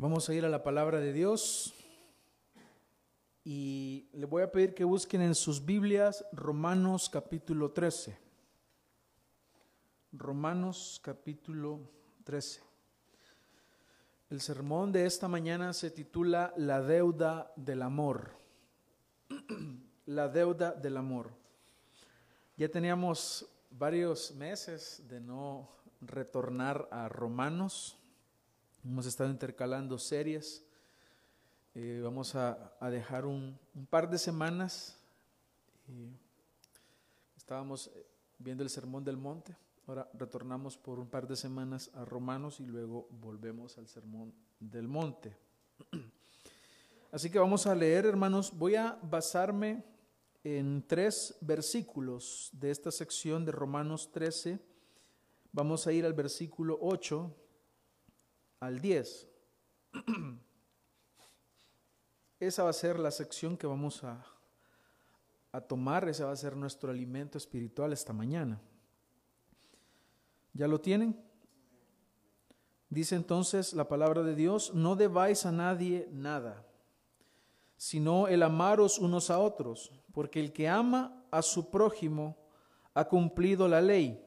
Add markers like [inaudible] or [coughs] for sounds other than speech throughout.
Vamos a ir a la palabra de Dios y le voy a pedir que busquen en sus Biblias Romanos capítulo 13. Romanos capítulo 13. El sermón de esta mañana se titula La deuda del amor. [clears throat] La deuda del amor. Ya teníamos varios meses de no retornar a Romanos Hemos estado intercalando series. Eh, vamos a, dejar un, par de semanas. estábamos eh, viendo el Sermón del Monte. Ahora retornamos por un par de semanas a Romanos y luego volvemos al Sermón del Monte. [clears throat] Así que vamos a leer, hermanos. Voy a basarme en tres versículos de esta sección de Romanos 13. Vamos a ir al versículo 8 al 10. [clears throat] Esa va a ser la sección que vamos a, a tomar, ese va a ser nuestro alimento espiritual esta mañana. ¿Ya lo tienen? Dice entonces la palabra de Dios, no debáis a nadie nada, sino el amaros unos a otros, porque el que ama a su prójimo ha cumplido la ley.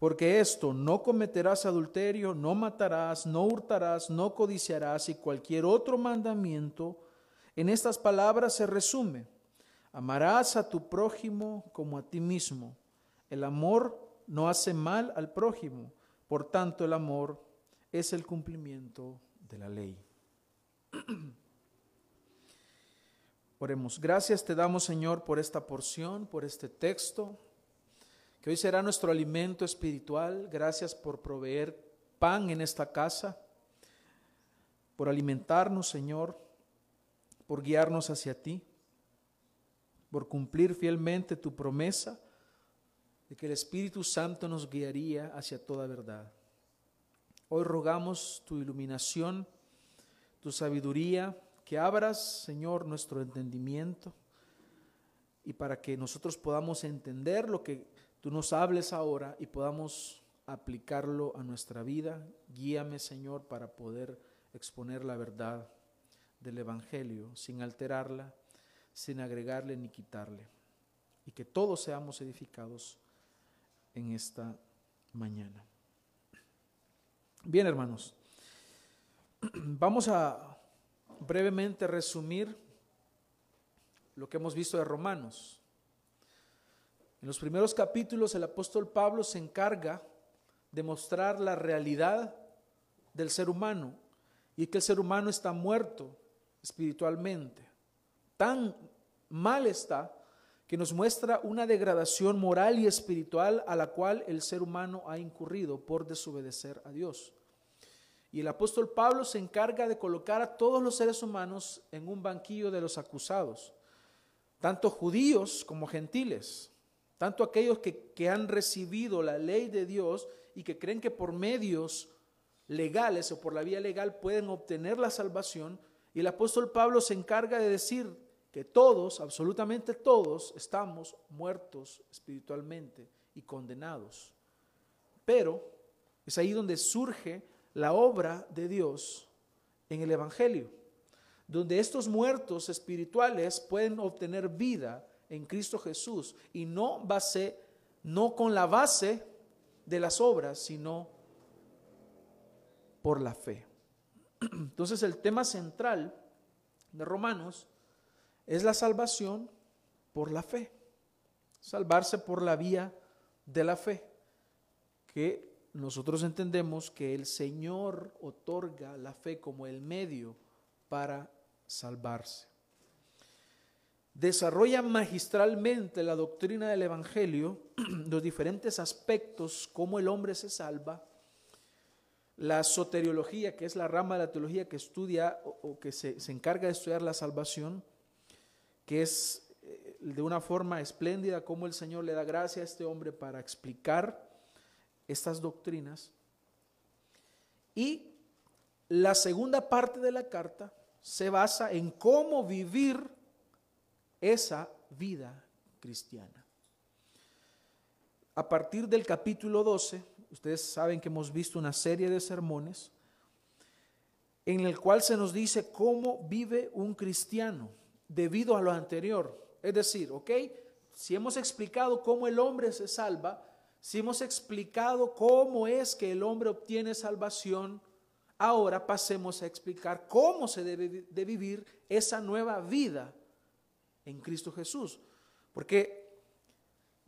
Porque esto, no cometerás adulterio, no matarás, no hurtarás, no codiciarás y cualquier otro mandamiento, en estas palabras se resume. Amarás a tu prójimo como a ti mismo. El amor no hace mal al prójimo, por tanto el amor es el cumplimiento de la ley. [clears throat] Oremos, gracias te damos Señor por esta porción, por este texto que hoy será nuestro alimento espiritual. Gracias por proveer pan en esta casa, por alimentarnos, Señor, por guiarnos hacia ti, por cumplir fielmente tu promesa de que el Espíritu Santo nos guiaría hacia toda verdad. Hoy rogamos tu iluminación, tu sabiduría, que abras, Señor, nuestro entendimiento y para que nosotros podamos entender lo que tú nos hables ahora y podamos aplicarlo a nuestra vida. Guíame, Señor, para poder exponer la verdad del Evangelio sin alterarla, sin agregarle ni quitarle. Y que todos seamos edificados en esta mañana. Bien, hermanos, [clears throat] vamos a brevemente resumir lo que hemos visto de Romanos. En los primeros capítulos el apóstol Pablo se encarga de mostrar la realidad del ser humano y que el ser humano está muerto espiritualmente. Tan mal está que nos muestra una degradación moral y espiritual a la cual el ser humano ha incurrido por desobedecer a Dios. Y el apóstol Pablo se encarga de colocar a todos los seres humanos en un banquillo de los acusados, tanto judíos como gentiles tanto aquellos que, han recibido la ley de Dios y que creen que por medios legales o por la vía legal pueden obtener la salvación, y el apóstol Pablo se encarga de decir que todos, absolutamente todos, estamos muertos espiritualmente y condenados. Pero es ahí donde surge la obra de Dios en el Evangelio, donde estos muertos espirituales pueden obtener vida en Cristo Jesús y no base, no con la base de las obras, sino por la fe. [clears throat] Entonces el tema central de Romanos es la salvación por la fe. Salvarse por la vía de la fe, que nosotros entendemos que el Señor otorga la fe como el medio para salvarse desarrolla magistralmente la doctrina del Evangelio, [clears throat] los diferentes aspectos, cómo el hombre se salva, la soteriología, que es la rama de la teología que estudia o, que se, encarga de estudiar la salvación, que es eh, de una forma espléndida cómo el Señor le da gracia a este hombre para explicar estas doctrinas. Y la segunda parte de la carta se basa en cómo vivir esa vida cristiana. A partir del capítulo 12, ustedes saben que hemos visto una serie de sermones en el cual se nos dice cómo vive un cristiano debido a lo anterior. Es decir, ¿ok? Si hemos explicado cómo el hombre se salva, si hemos explicado cómo es que el hombre obtiene salvación, ahora pasemos a explicar cómo se debe de vivir esa nueva vida en Cristo Jesús. Porque,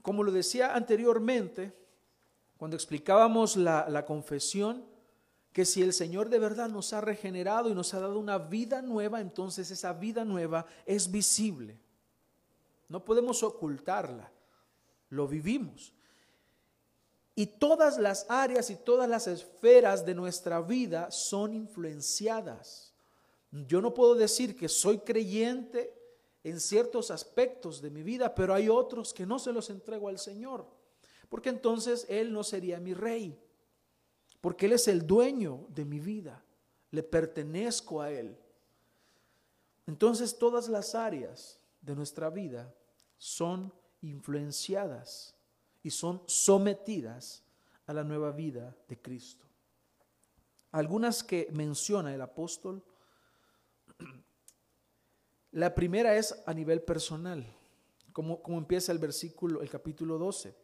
como lo decía anteriormente, cuando explicábamos la, la confesión, que si el Señor de verdad nos ha regenerado y nos ha dado una vida nueva, entonces esa vida nueva es visible. No podemos ocultarla, lo vivimos. Y todas las áreas y todas las esferas de nuestra vida son influenciadas. Yo no puedo decir que soy creyente en ciertos aspectos de mi vida, pero hay otros que no se los entrego al Señor, porque entonces Él no sería mi rey porque Él es el dueño de mi vida, le pertenezco a Él. Entonces todas las áreas de nuestra vida son influenciadas y son sometidas a la nueva vida de Cristo. Algunas que menciona el apóstol, la primera es a nivel personal, como, como empieza el versículo, el capítulo 12.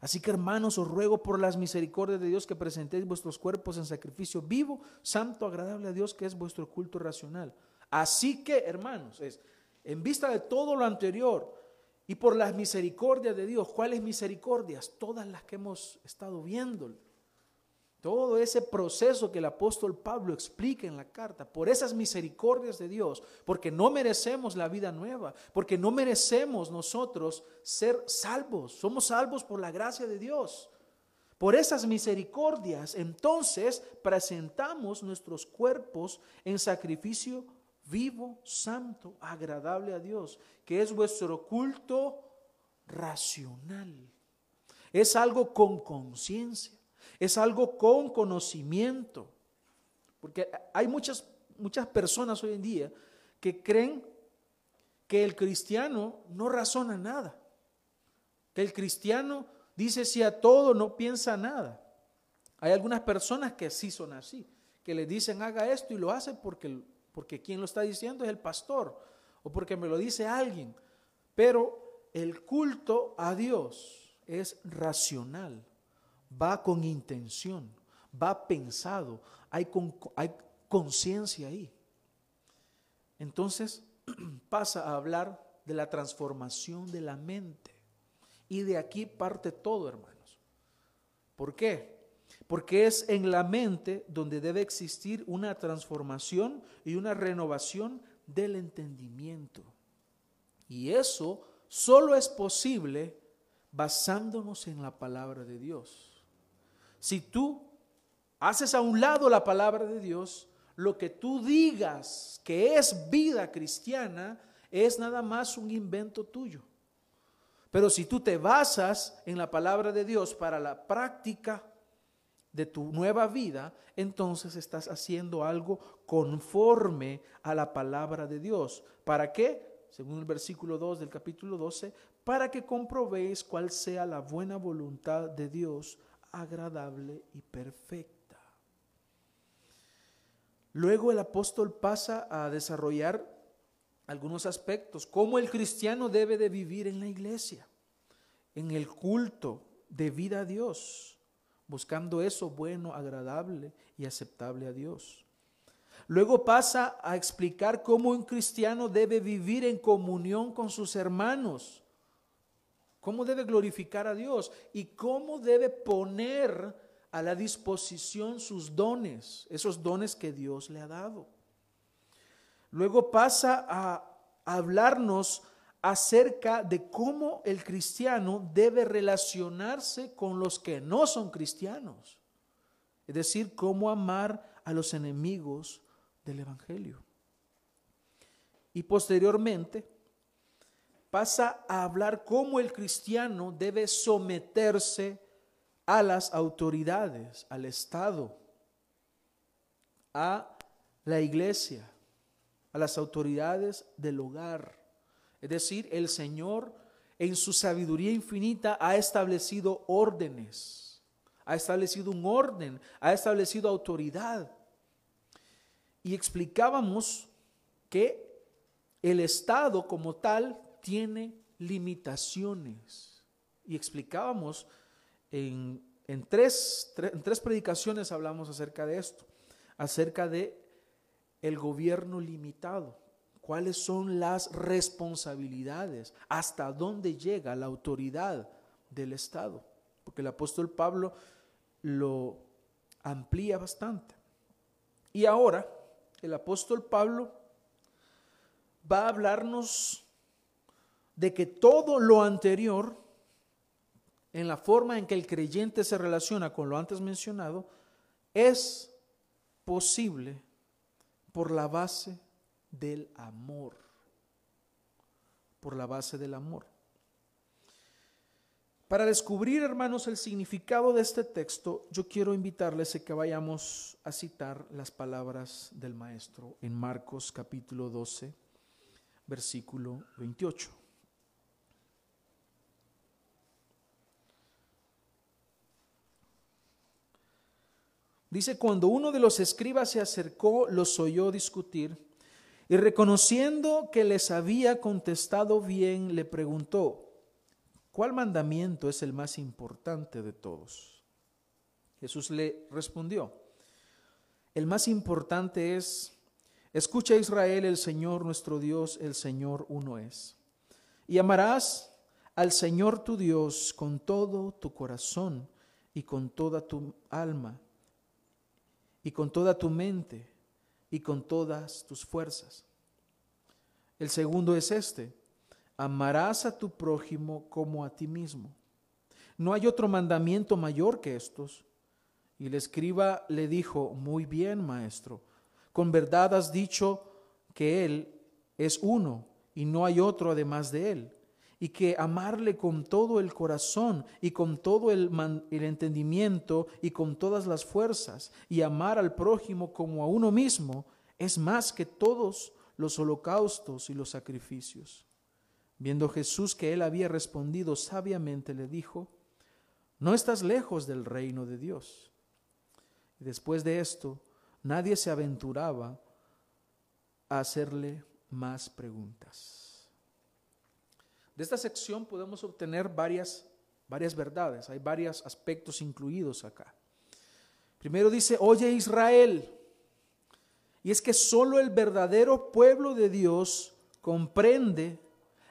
Así que hermanos, os ruego por las misericordias de Dios que presentéis vuestros cuerpos en sacrificio vivo, santo, agradable a Dios, que es vuestro culto racional. Así que, hermanos, es en vista de todo lo anterior y por las misericordias de Dios, ¿cuáles misericordias? Todas las que hemos estado viendo todo ese proceso que el apóstol Pablo explica en la carta, por esas misericordias de Dios, porque no merecemos la vida nueva, porque no merecemos nosotros ser salvos, somos salvos por la gracia de Dios. Por esas misericordias, entonces presentamos nuestros cuerpos en sacrificio vivo, santo, agradable a Dios, que es vuestro culto racional. Es algo con conciencia es algo con conocimiento. Porque hay muchas, muchas personas hoy en día que creen que el cristiano no razona nada. Que el cristiano dice sí a todo, no piensa nada. Hay algunas personas que sí son así, que le dicen haga esto y lo hace porque, porque quien lo está diciendo es el pastor o porque me lo dice alguien. Pero el culto a Dios es racional va con intención, va pensado, hay, hay conciencia ahí. Entonces [clears throat] pasa a hablar de la transformación de la mente. Y de aquí parte todo, hermanos. ¿Por qué? Porque es en la mente donde debe existir una transformación y una renovación del entendimiento. Y eso solo es posible basándonos en la palabra de Dios. Si tú haces a un lado la palabra de Dios, lo que tú digas que es vida cristiana es nada más un invento tuyo. Pero si tú te basas en la palabra de Dios para la práctica de tu nueva vida, entonces estás haciendo algo conforme a la palabra de Dios. ¿Para qué? Según el versículo 2 del capítulo 12, para que comprobéis cuál sea la buena voluntad de Dios, agradable y perfecta. Luego el apóstol pasa a desarrollar algunos aspectos, cómo el cristiano debe de vivir en la iglesia, en el culto de vida a Dios, buscando eso bueno, agradable y aceptable a Dios. Luego pasa a explicar cómo un cristiano debe vivir en comunión con sus hermanos, cómo debe glorificar a Dios y cómo debe poner a la disposición sus dones, esos dones que Dios le ha dado. Luego pasa a hablarnos acerca de cómo el cristiano debe relacionarse con los que no son cristianos, es decir, cómo amar a los enemigos del Evangelio. Y posteriormente pasa a hablar cómo el cristiano debe someterse a las autoridades, al Estado, a la iglesia, a las autoridades del hogar. Es decir, el Señor en su sabiduría infinita ha establecido órdenes, ha establecido un orden, ha establecido autoridad. y explicábamos que el Estado como tal tiene limitaciones. Y explicábamos en, tres, en tres predicaciones hablamos acerca de esto, acerca de el gobierno limitado, cuáles son las responsabilidades, hasta dónde llega la autoridad del Estado, porque el apóstol Pablo lo amplía bastante. Y ahora el apóstol Pablo va a hablarnos de que todo lo anterior, en la forma en que el creyente se relaciona con lo antes mencionado, es posible por la base del amor. Por la base del amor. Para descubrir, hermanos, el significado de este texto, yo quiero invitarles a que vayamos a citar las palabras del Maestro en Marcos capítulo 12, versículo 28. Dice, cuando uno de los escribas se acercó, los oyó discutir y reconociendo que les había contestado bien, le preguntó, ¿cuál mandamiento es el más importante de todos? Jesús le respondió, el más importante es, escucha Israel, el Señor nuestro Dios, el Señor uno es. Y amarás al Señor tu Dios con todo tu corazón y con toda tu alma y con toda tu mente y con todas tus fuerzas. El segundo es este, amarás a tu prójimo como a ti mismo. No hay otro mandamiento mayor que estos. Y el escriba le dijo, muy bien, maestro, con verdad has dicho que Él es uno y no hay otro además de Él, y que amarle con todo el corazón y con todo el, el, entendimiento y con todas las fuerzas, y amar al prójimo como a uno mismo, es más que todos los holocaustos y los sacrificios. Viendo Jesús que él había respondido sabiamente, le dijo, no estás lejos del reino de Dios. Y después de esto, nadie se aventuraba a hacerle más preguntas. De esta sección podemos obtener varias, varias verdades, hay varios aspectos incluidos acá. Primero dice, oye Israel, y es que solo el verdadero pueblo de Dios comprende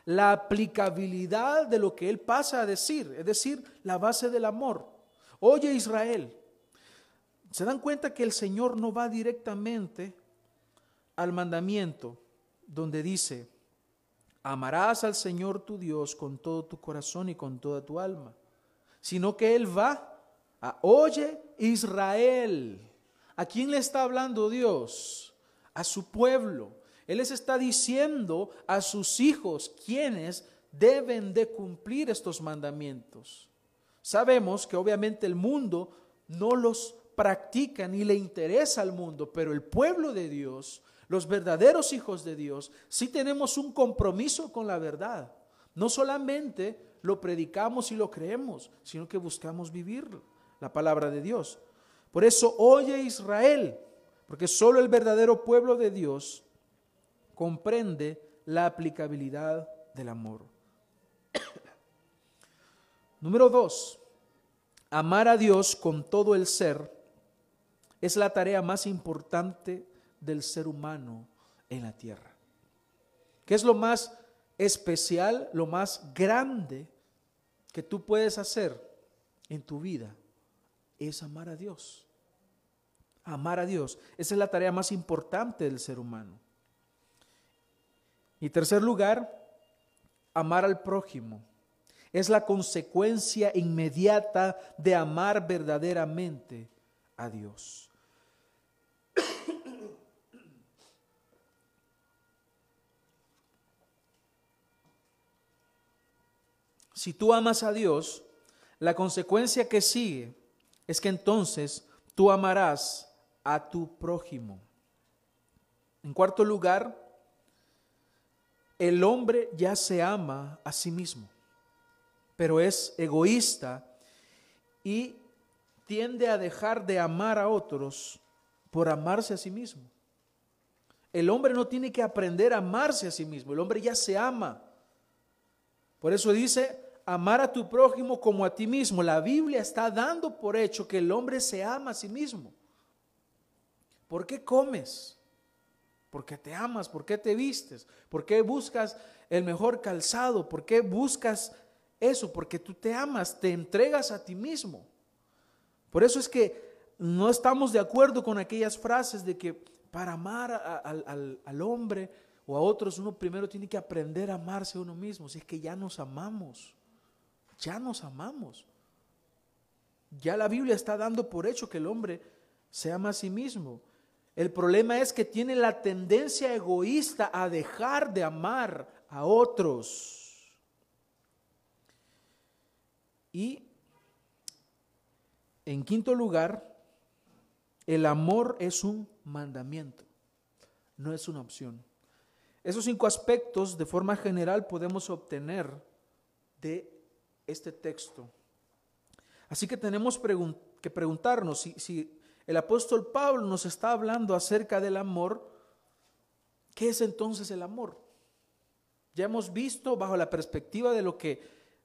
la aplicabilidad de lo que él pasa a decir, es decir, la base del amor. Oye Israel, ¿se dan cuenta que el Señor no va directamente al mandamiento donde dice, amarás al Señor tu Dios con todo tu corazón y con toda tu alma, sino que Él va a, oye Israel. ¿A quién le está hablando Dios? A su pueblo. Él les está diciendo a sus hijos quienes deben de cumplir estos mandamientos. Sabemos que obviamente el mundo no los practica ni le interesa al mundo, pero el pueblo de Dios, los verdaderos hijos de Dios, sí tenemos un compromiso con la verdad. No solamente lo predicamos y lo creemos, sino que buscamos vivir la palabra de Dios. Por eso, oye Israel, porque solo el verdadero pueblo de Dios comprende la aplicabilidad del amor. [coughs] Número dos, amar a Dios con todo el ser es la tarea más importante del ser humano en la tierra. ¿Qué es lo más especial, lo más grande que tú puedes hacer en tu vida? Es amar a Dios. Amar a Dios. Esa es la tarea más importante del ser humano. Y tercer lugar, amar al prójimo. Es la consecuencia inmediata de amar verdaderamente a Dios. Si tú amas a Dios, la consecuencia que sigue es que entonces tú amarás a tu prójimo. En cuarto lugar, el hombre ya se ama a sí mismo, pero es egoísta y tiende a dejar de amar a otros por amarse a sí mismo. El hombre no tiene que aprender a amarse a sí mismo, el hombre ya se ama. Por eso dice, amar a tu prójimo como a ti mismo. La Biblia está dando por hecho que el hombre se ama a sí mismo. ¿Por qué comes? Porque te amas, ¿por qué te vistes? ¿Por qué buscas el mejor calzado? ¿Por qué buscas eso? Porque tú te amas, te entregas a ti mismo. Por eso es que no estamos de acuerdo con aquellas frases de que para amar al, hombre o a otros uno primero tiene que aprender a amarse a uno mismo. Si es que ya nos amamos, ya nos amamos. Ya la Biblia está dando por hecho que el hombre se ama a sí mismo. El problema es que tiene la tendencia egoísta a dejar de amar a otros. Y en quinto lugar, el amor es un mandamiento, no es una opción. Esos cinco aspectos de forma general podemos obtener de este texto. Así que tenemos que preguntarnos si, el apóstol Pablo nos está hablando acerca del amor, ¿qué es entonces el amor? Ya hemos visto bajo la perspectiva de lo que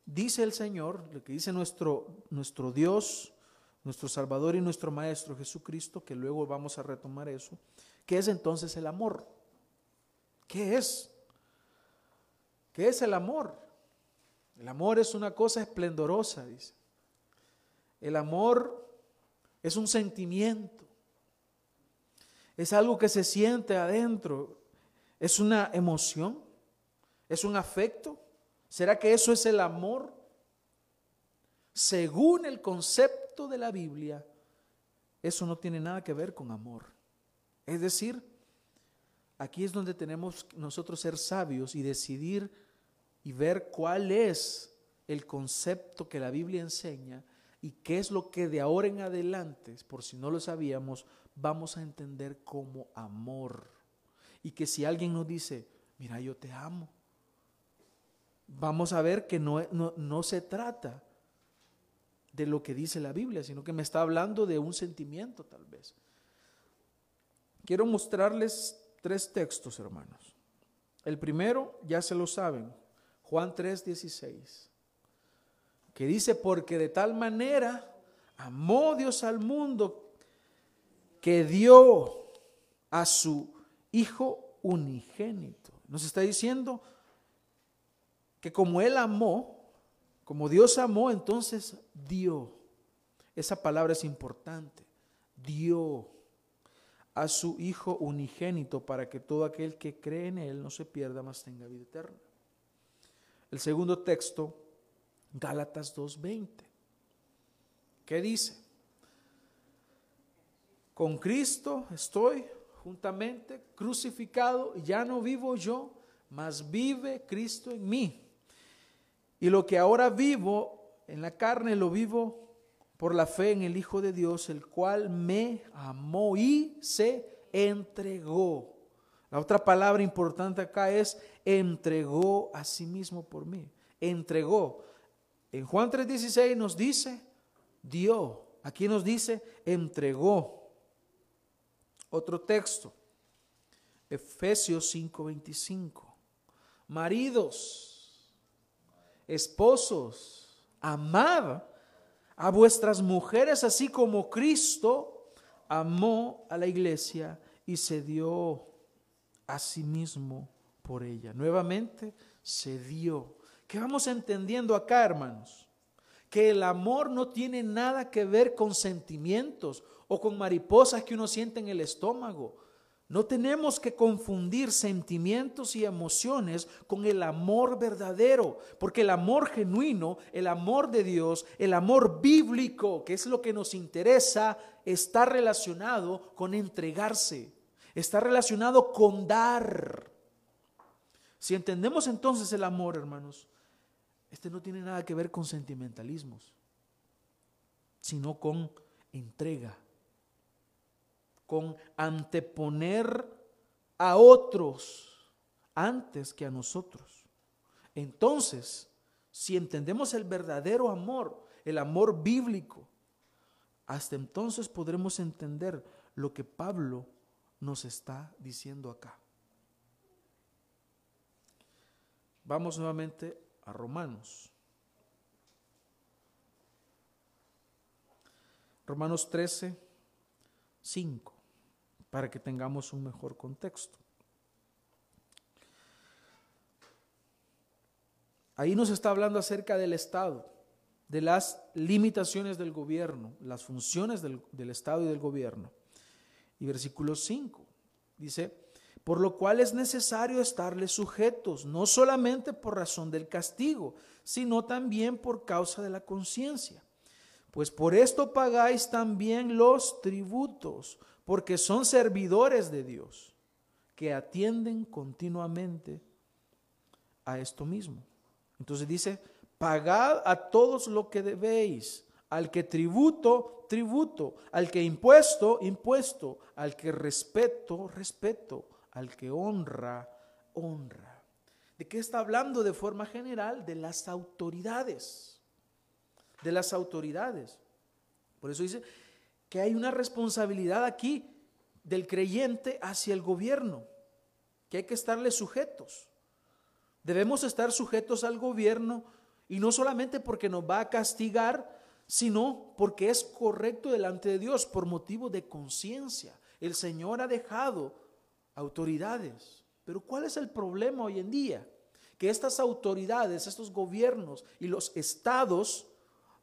dice el Señor, lo que dice nuestro, nuestro Dios, nuestro Salvador y nuestro Maestro Jesucristo, que luego vamos a retomar eso. ¿Qué es entonces el amor? ¿Qué es? ¿Qué es el amor? El amor es una cosa esplendorosa, dice. El amor es un sentimiento. Es algo que se siente adentro. Es una emoción. Es un afecto. ¿Será que eso es el amor? Según el concepto de la Biblia, eso no tiene nada que ver con amor. Es decir, aquí es donde tenemos nosotros ser sabios y decidir y ver cuál es el concepto que la Biblia enseña y qué es lo que de ahora en adelante, por si no lo sabíamos, vamos a entender como amor. Y que si alguien nos dice, mira, yo te amo, vamos a ver que no, no, no se trata de lo que dice la Biblia, sino que me está hablando de un sentimiento tal vez. Quiero mostrarles tres textos, hermanos. El primero, ya se lo saben, Juan 3:16, que dice, porque de tal manera amó Dios al mundo que dio a su Hijo unigénito. Nos está diciendo que como Él amó, como Dios amó, entonces dio. Esa palabra es importante. Dio a su Hijo unigénito para que todo aquel que cree en Él no se pierda, mas tenga vida eterna. El segundo texto, Gálatas 2.20. ¿Qué dice? Con Cristo estoy juntamente crucificado ya no vivo yo, mas vive Cristo en mí. Y lo que ahora vivo en la carne lo vivo por la fe en el Hijo de Dios, el cual me amó y se entregó. La otra palabra importante acá es entregó a sí mismo por mí. Entregó. En Juan 3:16 nos dice, dio. Aquí nos dice, entregó. Otro texto, Efesios 5:25. Maridos, esposos, amad a vuestras mujeres así como Cristo amó a la iglesia y se dio a sí mismo por ella. Nuevamente se dio. ¿Qué vamos entendiendo acá, hermanos? Que el amor no tiene nada que ver con sentimientos o con mariposas que uno siente en el estómago no tenemos que confundir sentimientos y emociones con el amor verdadero, porque el amor genuino, el amor de Dios, el amor bíblico, que es lo que nos interesa, está relacionado con entregarse, está relacionado con dar. Si entendemos entonces el amor, hermanos, este no tiene nada que ver con sentimentalismos, sino con entrega con anteponer a otros antes que a nosotros. Entonces, si entendemos el verdadero amor, el amor bíblico, hasta entonces podremos entender lo que Pablo nos está diciendo acá. Vamos nuevamente a Romanos. Romanos 13, 5, para que tengamos un mejor contexto. Ahí nos está hablando acerca del Estado, de las limitaciones del gobierno, las funciones del, Estado y del gobierno. Y versículo 5 dice, por lo cual es necesario estarles sujetos, no solamente por razón del castigo, sino también por causa de la conciencia. Pues por esto pagáis también los tributos, porque son servidores de Dios, que atienden continuamente a esto mismo. Entonces dice, pagad a todos lo que debéis, al que tributo, tributo, al que impuesto, impuesto, al que respeto, respeto, al que honra, honra. ¿De qué está hablando de forma general? De las autoridades. De las autoridades. Por eso dice que hay una responsabilidad aquí del creyente hacia el gobierno, que hay que estarle sujetos. Debemos estar sujetos al gobierno y no solamente porque nos va a castigar, sino porque es correcto delante de Dios por motivo de conciencia. El Señor ha dejado autoridades. Pero ¿cuál es el problema hoy en día? Que estas autoridades, estos gobiernos y los estados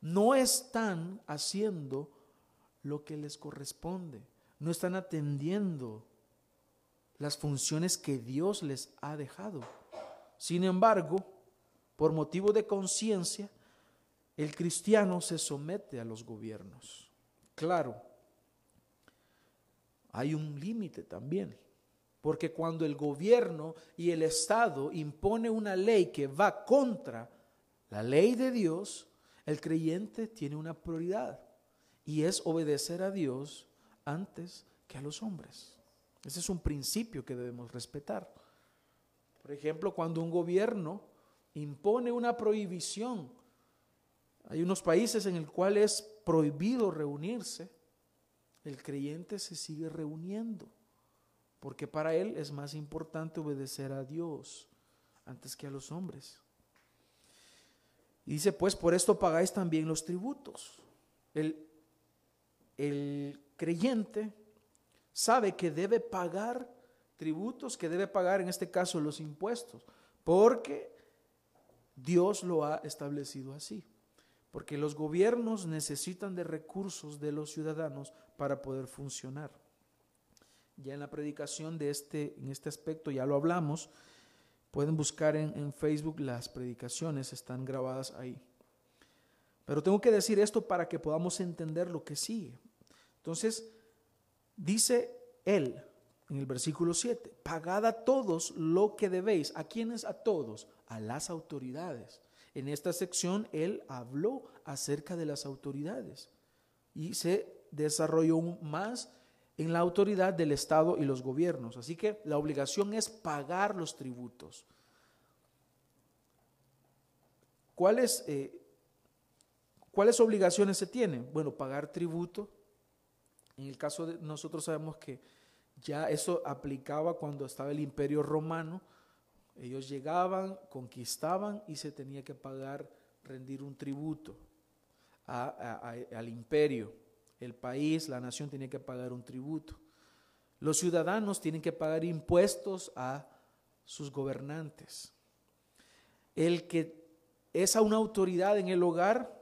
no están haciendo lo que les corresponde, no están atendiendo las funciones que Dios les ha dejado. Sin embargo, por motivo de conciencia, el cristiano se somete a los gobiernos. Claro, hay un límite también, porque cuando el gobierno y el Estado impone una ley que va contra la ley de Dios, el creyente tiene una prioridad y es obedecer a Dios antes que a los hombres. Ese es un principio que debemos respetar. Por ejemplo, cuando un gobierno impone una prohibición, hay unos países en el cual es prohibido reunirse, el creyente se sigue reuniendo, porque para él es más importante obedecer a Dios antes que a los hombres. Y dice, pues por esto pagáis también los tributos. El, el creyente sabe que debe pagar tributos que debe pagar, en este caso los impuestos, porque Dios lo ha establecido así. Porque los gobiernos necesitan de recursos de los ciudadanos para poder funcionar. Ya en la predicación de este, en este aspecto ya lo hablamos. Pueden buscar en, en Facebook las predicaciones, están grabadas ahí. Pero tengo que decir esto para que podamos entender lo que sigue. Entonces, dice él, en el versículo 7, pagad a todos lo que debéis. ¿A quiénes? A todos, a las autoridades. En esta sección él habló acerca de las autoridades y se desarrolló más en la autoridad del Estado y los gobiernos. Así que la obligación es pagar los tributos. ¿Cuáles, eh, ¿Cuáles obligaciones se tienen? Bueno, pagar tributo. En el caso de nosotros sabemos que ya eso aplicaba cuando estaba el imperio romano. Ellos llegaban, conquistaban y se tenía que pagar, rendir un tributo al imperio. El país, la nación tenía que pagar un tributo. Los ciudadanos tienen que pagar impuestos a sus gobernantes. El que es a una autoridad en el hogar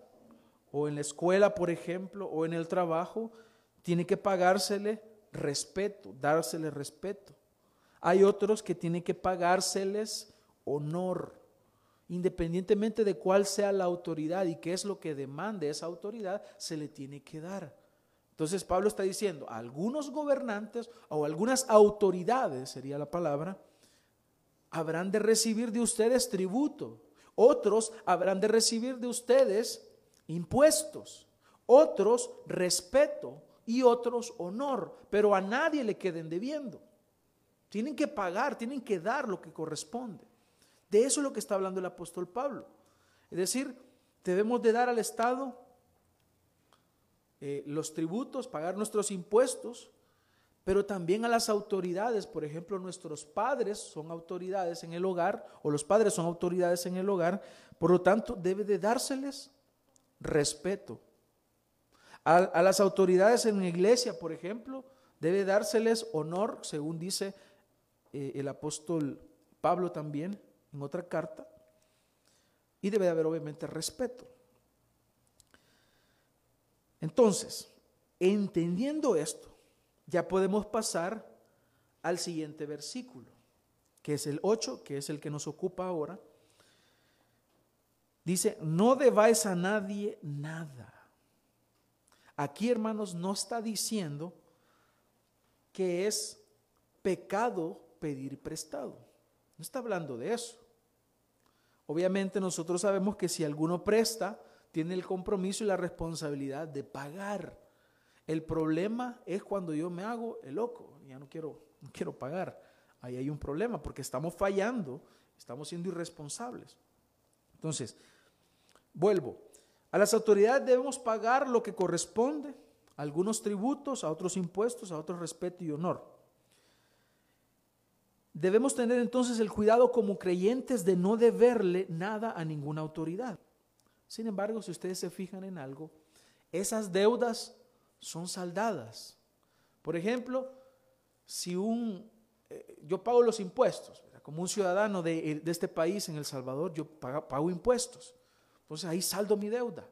o en la escuela, por ejemplo, o en el trabajo, tiene que pagársele respeto, dársele respeto. Hay otros que tienen que pagárseles honor, independientemente de cuál sea la autoridad y qué es lo que demande esa autoridad, se le tiene que dar. Entonces Pablo está diciendo, algunos gobernantes o algunas autoridades, sería la palabra, habrán de recibir de ustedes tributo, otros habrán de recibir de ustedes impuestos, otros respeto, y otros honor, pero a nadie le queden debiendo. Tienen que pagar, tienen que dar lo que corresponde. De eso es lo que está hablando el apóstol Pablo. Es decir, debemos de dar al Estado eh, los tributos, pagar nuestros impuestos, pero también a las autoridades. Por ejemplo, nuestros padres son autoridades en el hogar, o los padres son autoridades en el hogar, por lo tanto, debe de dárseles respeto. A, las autoridades en la iglesia, por ejemplo, debe dárseles honor, según dice eh, el apóstol Pablo también en otra carta, y debe de haber obviamente respeto. Entonces, entendiendo esto, ya podemos pasar al siguiente versículo, que es el 8, que es el que nos ocupa ahora. Dice, no debáis a nadie nada. Aquí, hermanos, no está diciendo que es pecado pedir prestado. No está hablando de eso. Obviamente nosotros sabemos que si alguno presta, tiene el compromiso y la responsabilidad de pagar. El problema es cuando yo me hago el loco, ya no quiero, no quiero pagar. Ahí hay un problema porque estamos fallando, estamos siendo irresponsables. Entonces, vuelvo. A las autoridades debemos pagar lo que corresponde, algunos tributos, a otros impuestos, a otros respeto y honor. Debemos tener entonces el cuidado como creyentes de no deberle nada a ninguna autoridad. Sin embargo, si ustedes se fijan en algo, esas deudas son saldadas. Por ejemplo, si un, eh, yo pago los impuestos, como un ciudadano de, este país en El Salvador, yo pago, impuestos. Entonces ahí saldo mi deuda.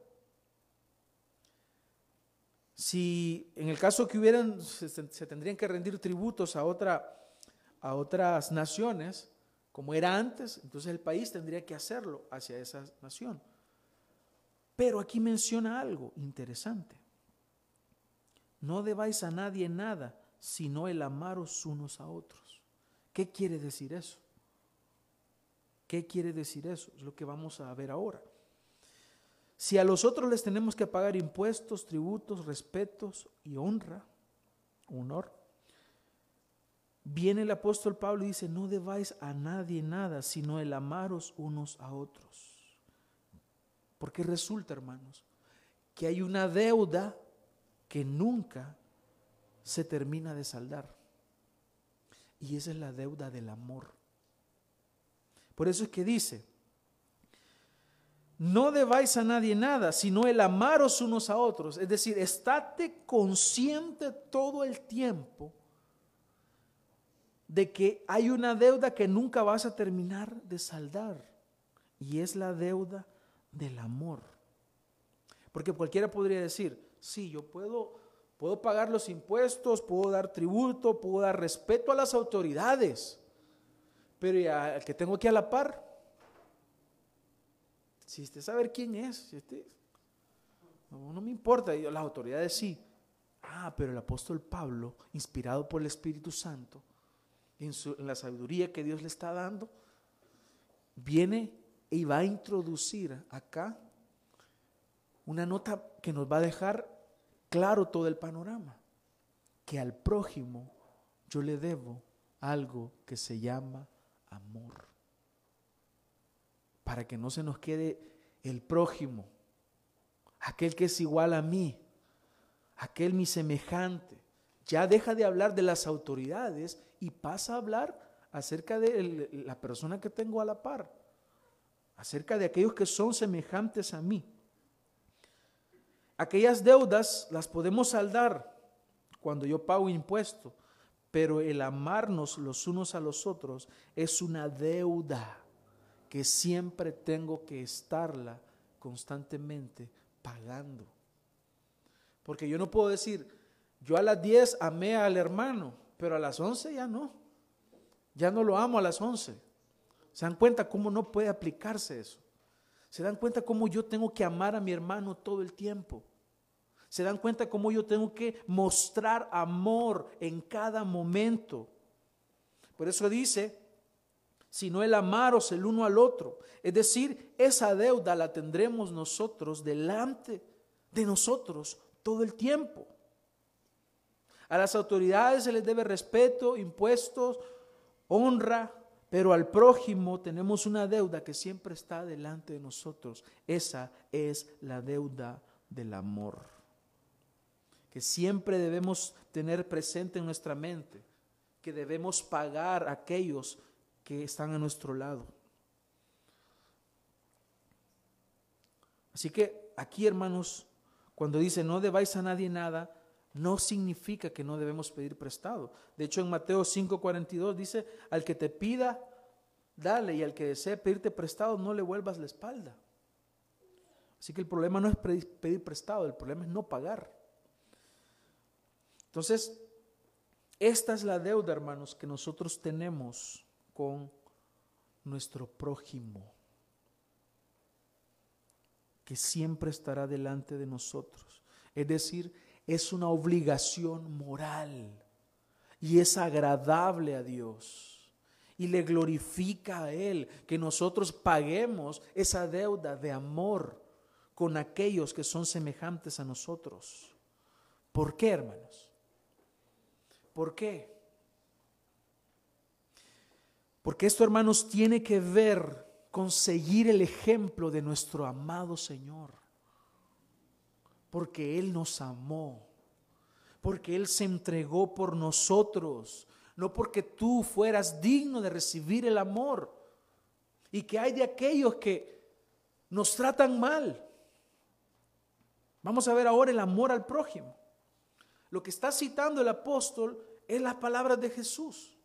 Si en el caso que hubieran, se, se tendrían que rendir tributos a, otra, a otras naciones, como era antes, entonces el país tendría que hacerlo hacia esa nación. Pero aquí menciona algo interesante. No debáis a nadie nada, sino el amaros unos a otros. ¿Qué quiere decir eso? ¿Qué quiere decir eso? Es lo que vamos a ver ahora. Si a los otros les tenemos que pagar impuestos, tributos, respetos y honra, honor, viene el apóstol Pablo y dice, no debáis a nadie nada, sino el amaros unos a otros. Porque resulta, hermanos, que hay una deuda que nunca se termina de saldar. Y esa es la deuda del amor. Por eso es que dice, no debáis a nadie nada, sino el amaros unos a otros. Es decir, estate consciente todo el tiempo de que hay una deuda que nunca vas a terminar de saldar. Y es la deuda del amor. Porque cualquiera podría decir, Sí, yo puedo, puedo pagar los impuestos, puedo dar tributo, puedo dar respeto a las autoridades, pero ya, el que tengo aquí a la par, si usted sabe quién es, no, me importa, las autoridades sí. Ah, pero el apóstol Pablo, inspirado por el Espíritu Santo, en la sabiduría que Dios le está dando, viene y va a introducir acá una nota que nos va a dejar claro todo el panorama, que al prójimo yo le debo algo que se llama amor. Para que no se nos quede el prójimo, aquel que es igual a mí, aquel mi semejante. Ya deja de hablar de las autoridades y pasa a hablar acerca de la persona que tengo a la par, acerca de aquellos que son semejantes a mí. Aquellas deudas las podemos saldar cuando yo pago impuesto, pero el amarnos los unos a los otros es una deuda que siempre tengo que estarla constantemente pagando. Porque yo no puedo decir, yo a las 10 amé al hermano, pero a las 11 ya no. Ya no lo amo a las 11. ¿Se dan cuenta cómo no puede aplicarse eso? ¿Se dan cuenta cómo yo tengo que amar a mi hermano todo el tiempo? Se dan cuenta cómo yo tengo que mostrar amor en cada momento. Por eso dice, sino el amaros el uno al otro. Es decir, esa deuda la tendremos nosotros delante de nosotros todo el tiempo. A las autoridades se les debe respeto, impuestos, honra, pero al prójimo tenemos una deuda que siempre está delante de nosotros. Esa es la deuda del amor. que siempre debemos tener presente en nuestra mente, que debemos pagar a aquellos que están a nuestro lado. Así que aquí, hermanos, cuando dice no debáis a nadie nada, no significa que no debemos pedir prestado. De hecho, en Mateo 5:42 dice, al que te pida, dale, y al que desee pedirte prestado, no le vuelvas la espalda. Así que el problema no es pedir prestado, el problema es no pagar. Entonces, esta es la deuda, hermanos, que nosotros tenemos con nuestro prójimo, que siempre estará delante de nosotros. Es decir, es una obligación moral y es agradable a Dios y le glorifica a Él que nosotros paguemos esa deuda de amor con aquellos que son semejantes a nosotros. ¿Por qué, hermanos? ¿Por qué? Porque esto, hermanos, tiene que ver con seguir el ejemplo de nuestro amado Señor. Porque Él nos amó, porque Él se entregó por nosotros, no porque tú fueras digno de recibir el amor. Y que hay de aquellos que nos tratan mal, Vamos a ver ahora el amor al prójimo. Lo que está citando el apóstol es las palabras de Jesús.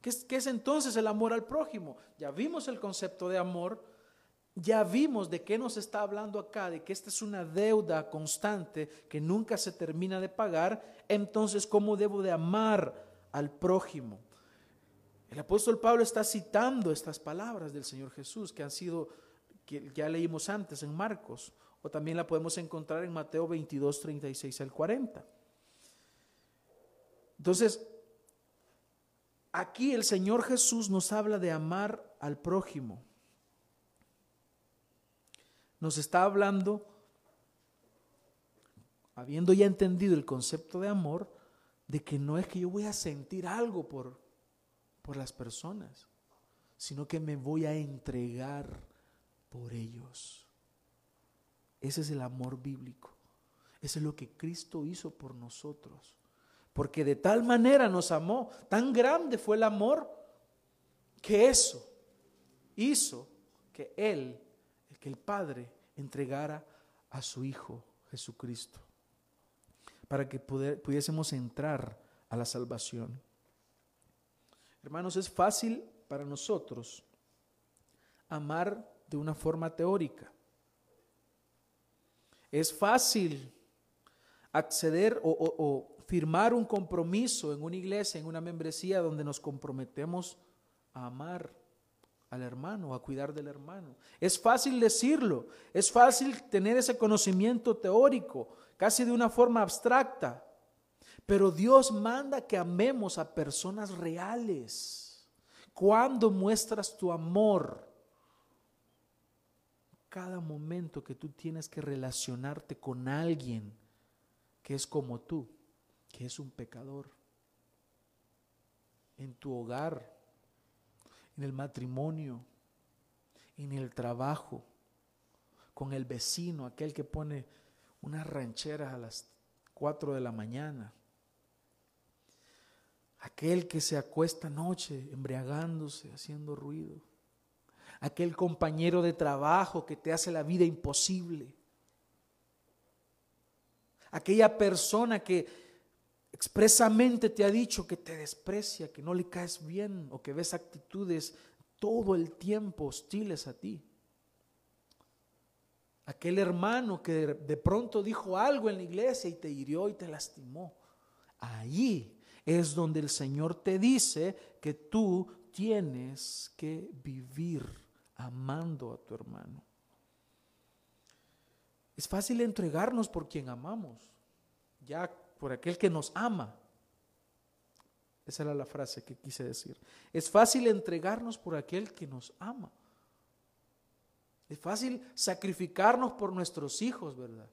¿Qué es, ¿Qué es, entonces el amor al prójimo? Ya vimos el concepto de amor, ya vimos de qué nos está hablando acá, de que esta es una deuda constante que nunca se termina de pagar. Entonces, ¿cómo debo de amar al prójimo? El apóstol Pablo está citando estas palabras del Señor Jesús que han sido, que ya leímos antes en Marcos o también la podemos encontrar en Mateo 22, 36 al 40. Entonces, aquí el Señor Jesús nos habla de amar al prójimo. Nos está hablando, habiendo ya entendido el concepto de amor, de que no es que yo voy a sentir algo por, por las personas, sino que me voy a entregar por ellos. Ese es el amor bíblico. Ese es lo que Cristo hizo por nosotros. Porque de tal manera nos amó, tan grande fue el amor, que eso hizo que Él, que el Padre, entregara a su Hijo Jesucristo, para que pudiésemos entrar a la salvación. Hermanos, es fácil para nosotros amar de una forma teórica. Es fácil acceder o, firmar un compromiso en una iglesia, en una membresía donde nos comprometemos a amar al hermano, a cuidar del hermano. Es fácil decirlo, es fácil tener ese conocimiento teórico, casi de una forma abstracta, pero Dios manda que amemos a personas reales. Cuando muestras tu amor, cada momento que tú tienes que relacionarte con alguien que es como tú, que es un pecador, en tu hogar, en el matrimonio, en el trabajo, con el vecino, aquel que pone unas rancheras a las 4 de la mañana, aquel que se acuesta noche embriagándose, haciendo ruido. Aquel compañero de trabajo que te hace la vida imposible, aquella persona que expresamente te ha dicho que te desprecia, que no le caes bien o que ves actitudes todo el tiempo hostiles a ti. Aquel hermano que de pronto dijo algo en la iglesia y te hirió y te lastimó. Ahí es donde el Señor te dice que tú tienes que vivir amando a tu hermano. Es fácil entregarnos por quien amamos, ya por aquel que nos ama. Esa era la frase que quise decir. Es fácil entregarnos por aquel que nos ama. Es fácil sacrificarnos por nuestros hijos, ¿verdad?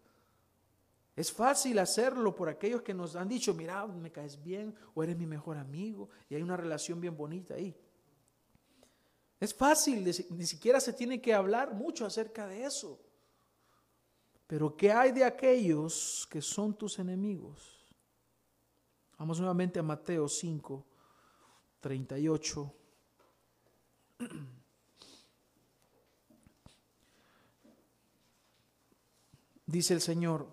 Es fácil hacerlo por aquellos que nos han dicho, mira, me caes bien o eres mi mejor amigo y hay una relación bien bonita ahí. Es fácil, ni siquiera se tiene que hablar mucho acerca de eso. Pero ¿qué hay de aquellos que son tus enemigos? Vamos nuevamente a Mateo 5, 38. [clears throat] Dice el Señor,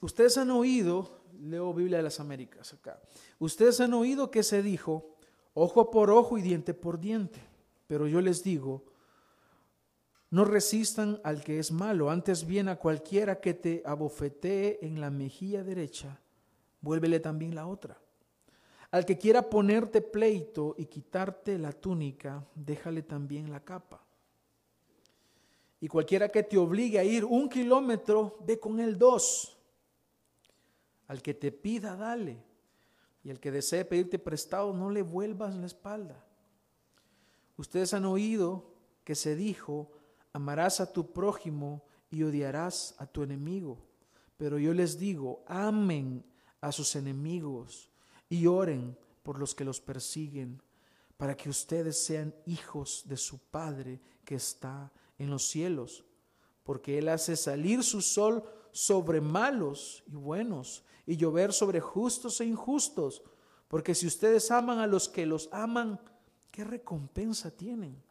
ustedes han oído, leo Biblia de las Américas acá, ustedes han oído que se dijo, ojo por ojo y diente por diente, pero yo les digo, no resistan al que es malo, antes bien a cualquiera que te abofetee en la mejilla derecha, vuélvele también la otra. Al que quiera ponerte pleito y quitarte la túnica, déjale también la capa. Y cualquiera que te obligue a ir un kilómetro, ve con él dos. Al que te pida, dale. Y al que desee pedirte prestado, no le vuelvas la espalda. Ustedes han oído que se dijo, amarás a tu prójimo y odiarás a tu enemigo. Pero yo les digo, amen a sus enemigos y oren por los que los persiguen, para que ustedes sean hijos de su Padre que está en los cielos, porque Él hace salir su sol sobre malos y buenos y llover sobre justos e injustos, porque si ustedes aman a los que los aman, ¿qué recompensa tienen?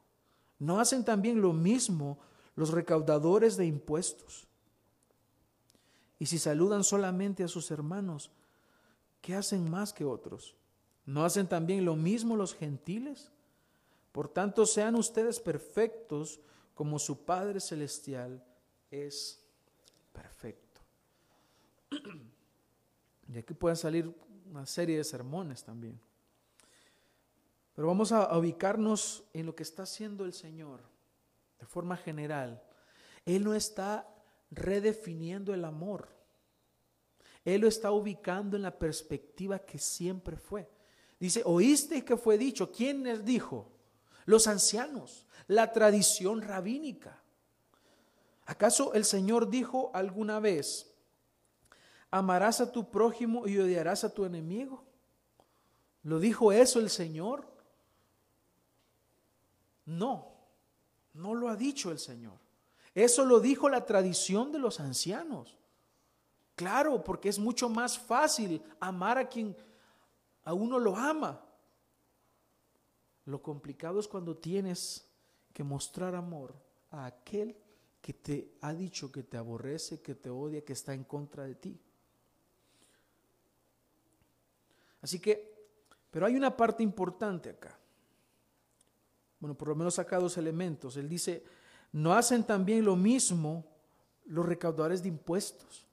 ¿No hacen también lo mismo los recaudadores de impuestos? Y si saludan solamente a sus hermanos, ¿qué hacen más que otros? ¿No hacen también lo mismo los gentiles? Por tanto, sean ustedes perfectos como su Padre Celestial es perfecto. [clears throat] Y aquí pueden salir una serie de sermones también. Pero vamos a ubicarnos en lo que está haciendo el Señor de forma general. Él no está redefiniendo el amor. Él lo está ubicando en la perspectiva que siempre fue. Dice, ¿oíste que fue dicho? ¿Quién les dijo? Los ancianos, la tradición rabínica. ¿Acaso el Señor dijo alguna vez, amarás a tu prójimo y odiarás a tu enemigo? ¿Lo dijo eso el Señor? No, no lo ha dicho el Señor. Eso lo dijo la tradición de los ancianos. Claro, porque es mucho más fácil amar a quien a uno lo ama. Lo complicado es cuando tienes que mostrar amor a aquel que te ha dicho que te aborrece, que te odia, que está en contra de ti. Así que, pero hay una parte importante acá bueno, por lo menos saca dos elementos. Él dice, no hacen también lo mismo los recaudadores de impuestos.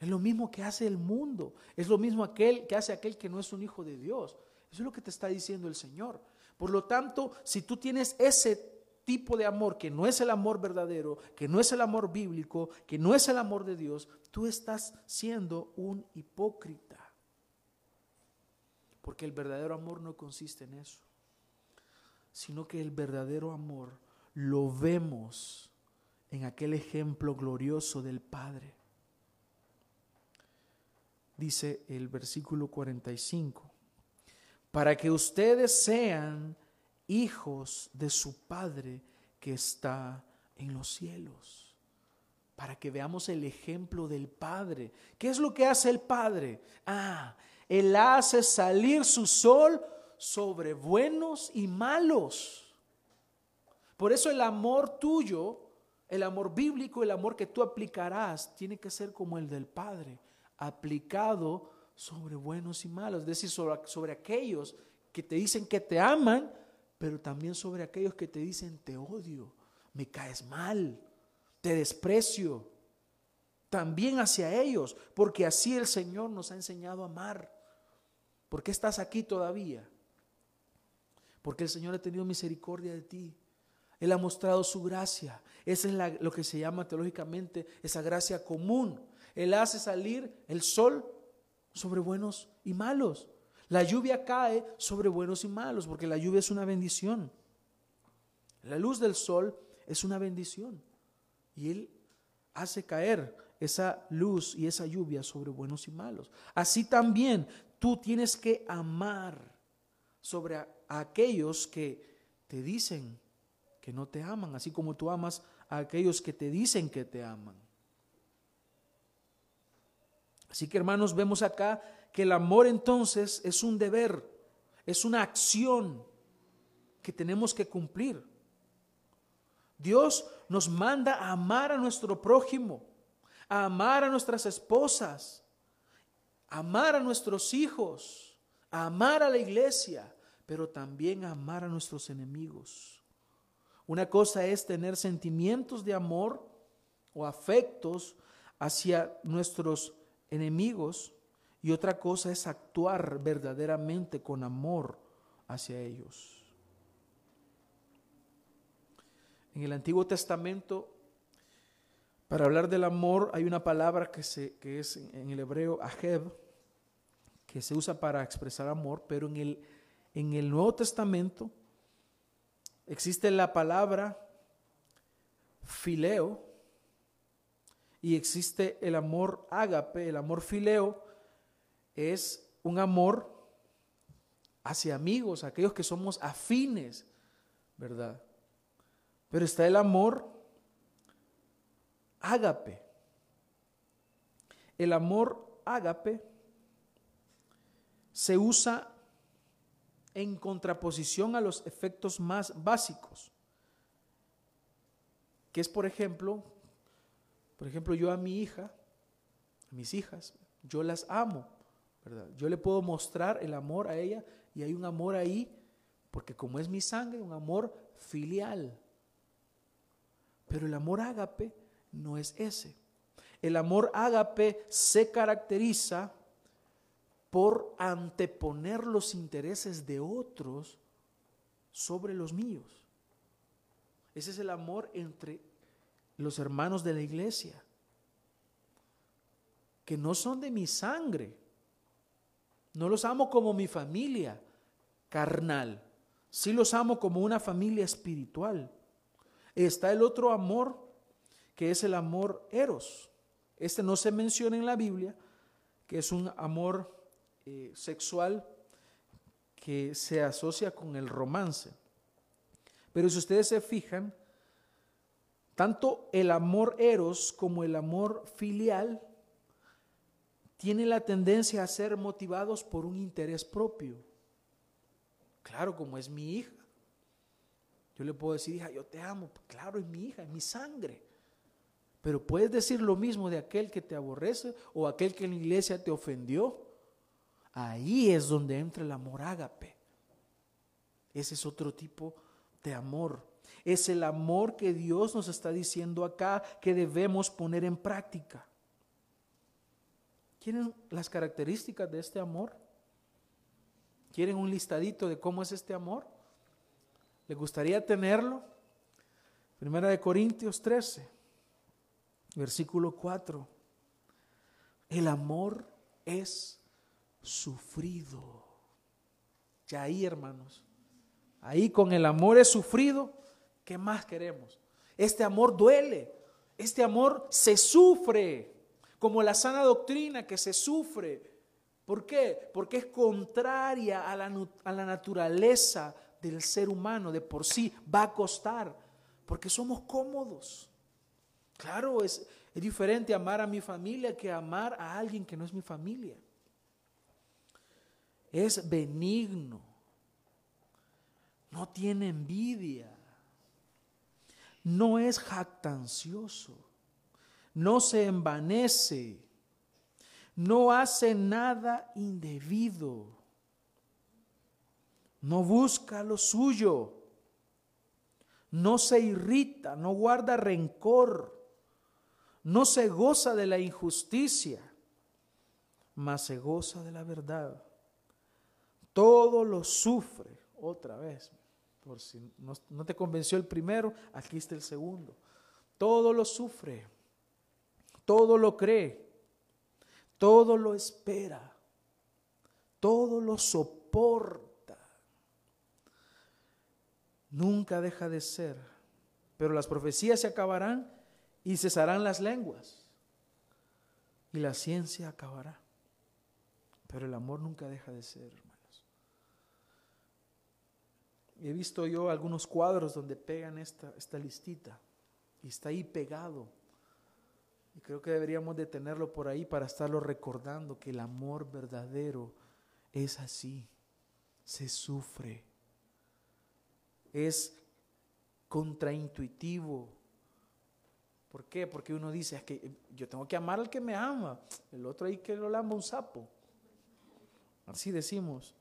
Es lo mismo que hace el mundo. Es lo mismo aquel que hace aquel que no es un hijo de Dios. Eso es lo que te está diciendo el Señor. Por lo tanto, si tú tienes ese tipo de amor que no es el amor verdadero, que no es el amor bíblico, que no es el amor de Dios, tú estás siendo un hipócrita. Porque el verdadero amor no consiste en eso sino que el verdadero amor lo vemos en aquel ejemplo glorioso del Padre. Dice el versículo 45, para que ustedes sean hijos de su Padre que está en los cielos, para que veamos el ejemplo del Padre. ¿Qué es lo que hace el Padre? Ah, Él hace salir su sol sobre buenos y malos. Por eso el amor tuyo, el amor bíblico, el amor que tú aplicarás, tiene que ser como el del Padre, aplicado sobre buenos y malos, es decir, sobre, sobre aquellos que te dicen que te aman, pero también sobre aquellos que te dicen te odio, me caes mal, te desprecio. También hacia ellos, porque así el Señor nos ha enseñado a amar. ¿Por qué estás aquí todavía? Porque el Señor ha tenido misericordia de ti. Él ha mostrado su gracia. Esa es lo que se llama teológicamente esa gracia común. Él hace salir el sol sobre buenos y malos. La lluvia cae sobre buenos y malos, porque la lluvia es una bendición. La luz del sol es una bendición. Y Él hace caer esa luz y esa lluvia sobre buenos y malos. Así también tú tienes que amar sobre a aquellos que te dicen que no te aman, así como tú amas a aquellos que te dicen que te aman. Así que hermanos, vemos acá que el amor entonces es un deber, es una acción que tenemos que cumplir. Dios nos manda a amar a nuestro prójimo, a amar a nuestras esposas, a amar a nuestros hijos, a amar a la iglesia, pero también amar a nuestros enemigos. Una cosa es tener sentimientos de amor o afectos hacia nuestros enemigos y otra cosa es actuar verdaderamente con amor hacia ellos. En el Antiguo Testamento, para hablar del amor, hay una palabra que, se, que es en el hebreo ajeb, que se usa para expresar amor, pero en el, en el Nuevo Testamento existe la palabra fileo y existe el amor ágape, el amor fileo es un amor hacia amigos, aquellos que somos afines, ¿verdad? Pero está el amor ágape. El amor ágape se usa en contraposición a los efectos más básicos, que es, por ejemplo, por ejemplo, yo a mi hija, a mis hijas, yo las amo, ¿verdad? Yo le puedo mostrar el amor a ella y hay un amor ahí, porque como es mi sangre, un amor filial. Pero el amor ágape no es ese. El amor ágape se caracteriza por anteponer los intereses de otros sobre los míos. Ese es el amor entre los hermanos de la iglesia, que no son de mi sangre. No los amo como mi familia carnal, sí los amo como una familia espiritual. Está el otro amor, que es el amor eros. Este no se menciona en la Biblia, que es un amor eh, sexual que se asocia con el romance. Pero si ustedes se fijan, tanto el amor eros como el amor filial tienen la tendencia a ser motivados por un interés propio. Claro, como es mi hija. Yo le puedo decir, hija, yo te amo. Claro, es mi hija, es mi sangre. Pero puedes decir lo mismo de aquel que te aborrece o aquel que en la iglesia te ofendió. Ahí es donde entra el amor ágape. Ese es otro tipo de amor. Es el amor que Dios nos está diciendo acá que debemos poner en práctica. ¿Quieren las características de este amor? ¿Quieren un listadito de cómo es este amor? ¿Le gustaría tenerlo? Primera de Corintios 13, versículo 4. El amor es sufrido. Ya ahí, hermanos, ahí con el amor es sufrido, ¿qué más queremos? Este amor duele, este amor se sufre, como la sana doctrina que se sufre. ¿Por qué? Porque es contraria a la, a la naturaleza del ser humano de por sí va a costar, porque somos cómodos. Claro, es, es diferente amar a mi familia que amar a alguien que no es mi familia. Es benigno, no tiene envidia, no es jactancioso, no se envanece, no hace nada indebido no busca lo suyo, no se irrita, no guarda rencor, no se goza de la injusticia, mas se goza de la verdad. Todo lo sufre, otra vez, por si no, te convenció el primero, aquí está el segundo. Todo lo sufre, todo lo cree, todo lo espera, todo lo soporta nunca deja de ser. Pero las profecías se acabarán y cesarán las lenguas. Y la ciencia acabará. Pero el amor nunca deja de ser, hermanos. He visto yo algunos cuadros donde pegan esta, esta listita. y está ahí pegado. Y creo que deberíamos de tenerlo por ahí para estarlo recordando que el amor verdadero es así, se sufre, es contraintuitivo. ¿Por qué? Porque uno dice, es que yo tengo que amar al que me ama, el otro ahí que lo lamba un sapo. Así decimos.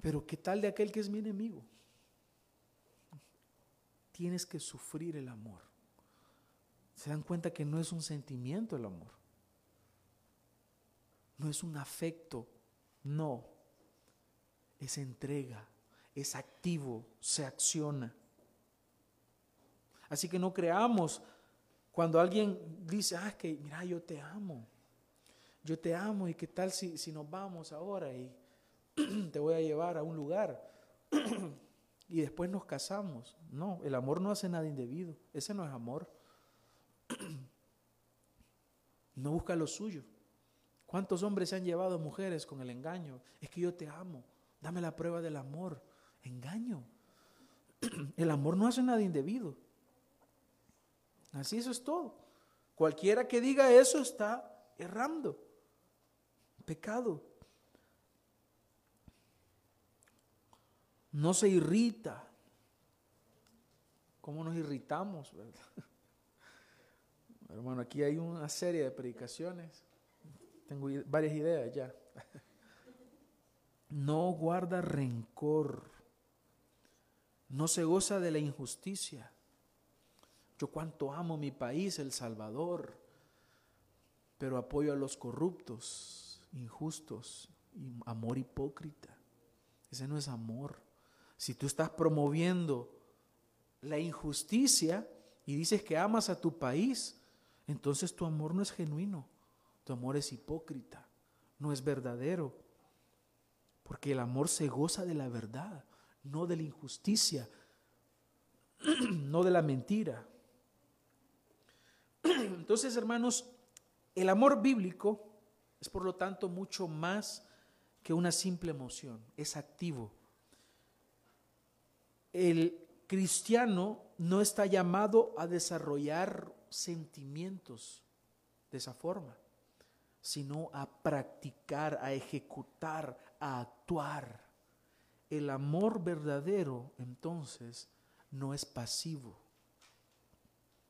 Pero ¿qué tal de aquel que es mi enemigo? Tienes que sufrir el amor. Se dan cuenta que no es un sentimiento el amor. No es un afecto. No. Es entrega. Es activo. Se acciona. Así que no creamos cuando alguien dice, ah, que mira, yo te amo. Yo te amo y qué tal si, si nos vamos ahora y [clears throat] te voy a llevar a un lugar [clears throat] y después nos casamos. No, el amor no hace nada indebido. Ese no es amor. [clears throat] No busca lo suyo. ¿Cuántos hombres se han llevado mujeres con el engaño? Es que yo te amo. Dame la prueba del amor. Engaño. El amor no hace nada indebido. Así eso es todo. Cualquiera que diga eso está errando. Pecado. No se irrita. ¿Cómo nos irritamos? [laughs] Hermano, aquí hay una serie de predicaciones. Tengo varias ideas ya. [laughs] No guarda rencor. No se goza de la injusticia. Yo cuánto amo mi país, El Salvador, pero apoyo a los corruptos, injustos, amor hipócrita. Ese no es amor. Si tú estás promoviendo la injusticia y dices que amas a tu país, entonces tu amor no es genuino, tu amor es hipócrita, no es verdadero. Porque el amor se goza de la verdad, no de la injusticia, [clears throat] no de la mentira. [clears throat] Entonces, hermanos, el amor bíblico es por lo tanto mucho más que una simple emoción, es activo el cristiano no está llamado a desarrollar sentimientos de esa forma, sino a practicar, a ejecutar, a actuar. El amor verdadero, entonces, no es pasivo.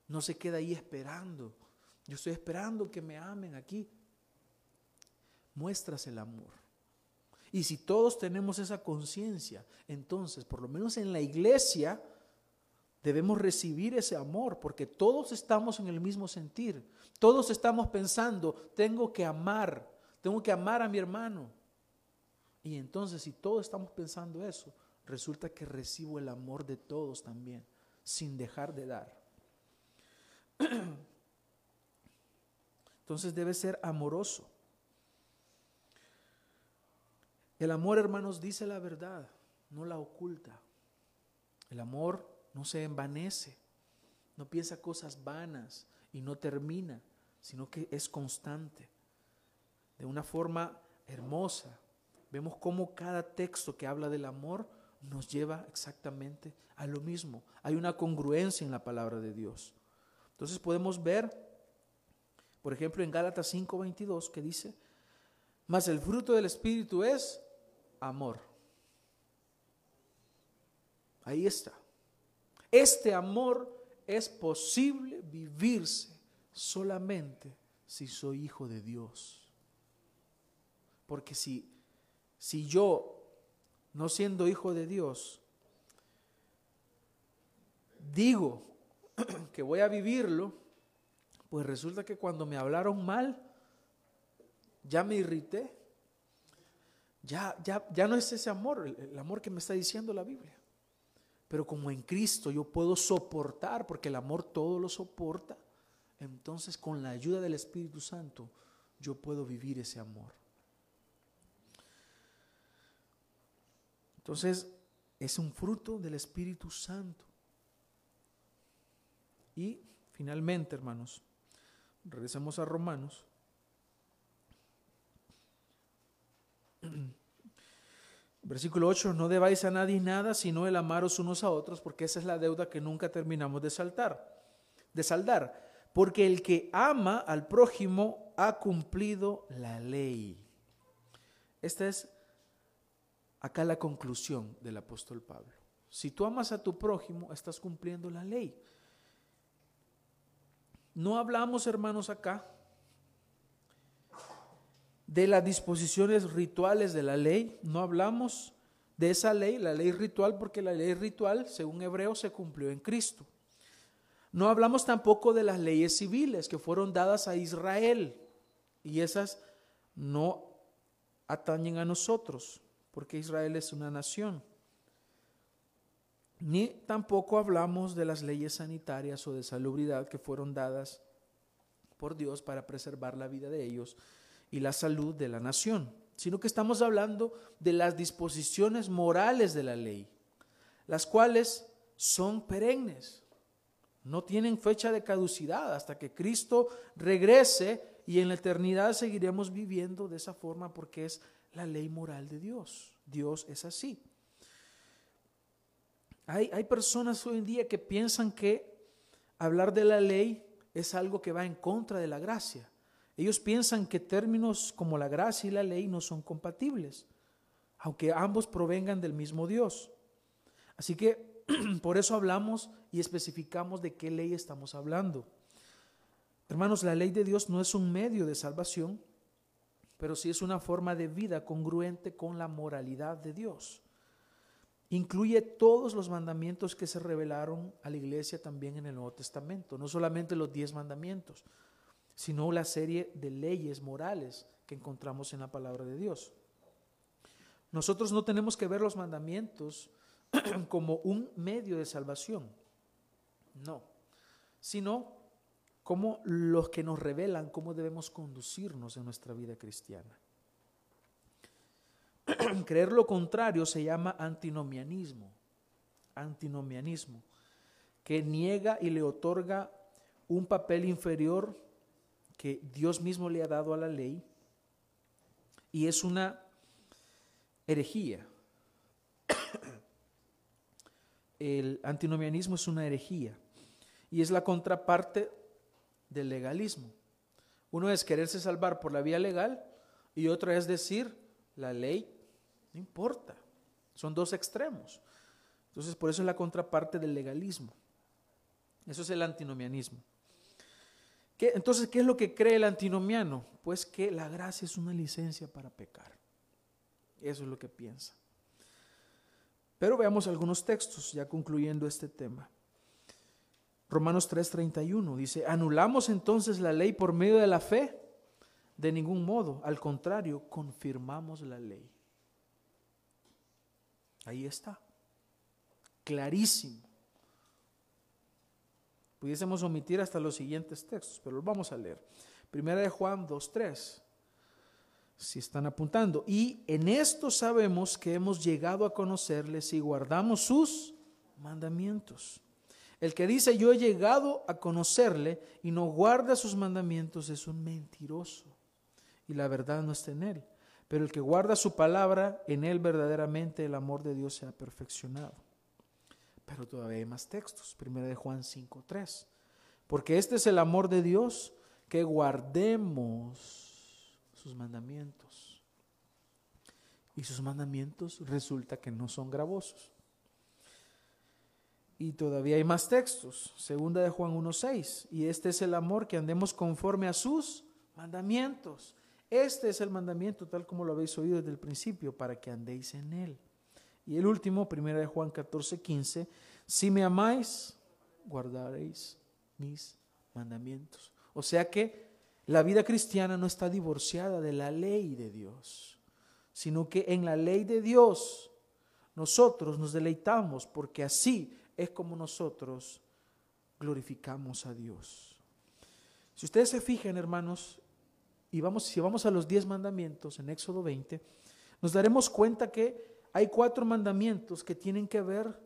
No se queda ahí esperando. Yo estoy esperando que me amen aquí. Muestras el amor. Y si todos tenemos esa conciencia, entonces, por lo menos en la iglesia, debemos recibir ese amor, porque todos estamos en el mismo sentir. Todos estamos pensando, tengo que amar, tengo que amar a mi hermano. Y entonces, si todos estamos pensando eso, resulta que recibo el amor de todos también, sin dejar de dar. [clears throat] Entonces debe ser amoroso. El amor, hermanos, dice la verdad, no la oculta. El amor no se envanece, no piensa cosas vanas y no termina, sino que es constante. De una forma hermosa, vemos cómo cada texto que habla del amor nos lleva exactamente a lo mismo. Hay una congruencia en la palabra de Dios. Entonces podemos ver, por ejemplo, en Gálatas 5:22 que dice, mas el fruto del Espíritu es amor. Ahí está. Este amor es posible vivirse solamente si soy hijo de Dios. Porque si, si yo, no siendo hijo de Dios, digo [clears throat] que voy a vivirlo, pues resulta que cuando me hablaron mal, ya me irrité, ya, ya, ya no es ese amor, el, amor que me está diciendo la Biblia. Pero como en Cristo yo puedo soportar, porque el amor todo lo soporta, entonces con la ayuda del Espíritu Santo yo puedo vivir ese amor. Entonces es un fruto del Espíritu Santo. Y finalmente, hermanos, regresemos a Romanos Versículo 8, no debáis a nadie nada, sino el amaros unos a otros, porque esa es la deuda que nunca terminamos de saltar, de saldar. Porque el que ama al prójimo ha cumplido la ley. Esta es acá la conclusión del apóstol Pablo. Si tú amas a tu prójimo, estás cumpliendo la ley. No hablamos, hermanos, acá de las disposiciones rituales de la ley, no hablamos de esa ley, la ley ritual, porque la ley ritual, según Hebreo, se cumplió en Cristo. No hablamos tampoco de las leyes civiles que fueron dadas a Israel y esas no atañen a nosotros, porque Israel es una nación. Ni tampoco hablamos de las leyes sanitarias o de salubridad que fueron dadas por Dios para preservar la vida de ellos y la salud de la nación, sino que estamos hablando de las disposiciones morales de la ley, las cuales son perennes, no tienen fecha de caducidad hasta que Cristo regrese y en la eternidad seguiremos viviendo de esa forma porque es la ley moral de Dios. Dios es así. Hay, hay personas hoy en día que piensan que hablar de la ley es algo que va en contra de la gracia. Ellos piensan que términos como la gracia y la ley no son compatibles, aunque ambos provengan del mismo Dios. Así que [clears throat] por eso hablamos y especificamos de qué ley estamos hablando. Hermanos, la ley de Dios no es un medio de salvación, pero sí es una forma de vida congruente con la moralidad de Dios. Incluye todos los mandamientos que se revelaron a la iglesia también en el Nuevo Testamento, no solamente los diez mandamientos, sino la serie de leyes morales que encontramos en la palabra de Dios. Nosotros no tenemos que ver los mandamientos [clears throat] como un medio de salvación, no, sino como los que nos revelan cómo debemos conducirnos en nuestra vida cristiana. [clears throat] Creer lo contrario se llama antinomianismo, antinomianismo, que niega y le otorga un papel inferior que Dios mismo le ha dado a la ley y es una herejía. El antinomianismo es una herejía y es la contraparte del legalismo. Uno es quererse salvar por la vía legal y otro es decir, la ley no importa. Son dos extremos. Entonces, por eso es la contraparte del legalismo. Eso es el antinomianismo entonces, ¿qué es lo que cree el antinomiano? Pues que la gracia es una licencia para pecar. Eso es lo que piensa. Pero veamos algunos textos, ya concluyendo este tema. Romanos 3:31 dice, ¿anulamos entonces la ley por medio de la fe? De ningún modo, al contrario, confirmamos la ley. Ahí está, clarísimo. Pudiésemos omitir hasta los siguientes textos, pero los vamos a leer. Primera de Juan 2.3, si están apuntando. Y en esto sabemos que hemos llegado a conocerles y guardamos sus mandamientos. El que dice yo he llegado a conocerle y no guarda sus mandamientos es un mentiroso y la verdad no está en él. Pero el que guarda su palabra, en él verdaderamente el amor de Dios se ha perfeccionado. Pero todavía hay más textos. Primera de Juan 5.3. Porque este es el amor de Dios, que guardemos sus mandamientos. Y sus mandamientos resulta que no son gravosos. Y todavía hay más textos. Segunda de Juan 1.6. Y este es el amor que andemos conforme a sus mandamientos. Este es el mandamiento tal como lo habéis oído desde el principio, para que andéis en él. Y el último, primera de Juan 14, 15, si me amáis, guardaréis mis mandamientos. O sea que la vida cristiana no está divorciada de la ley de Dios, sino que en la ley de Dios nosotros nos deleitamos porque así es como nosotros glorificamos a Dios. Si ustedes se fijan, hermanos, y vamos, si vamos a los diez mandamientos en Éxodo 20, nos daremos cuenta que hay cuatro mandamientos que tienen que ver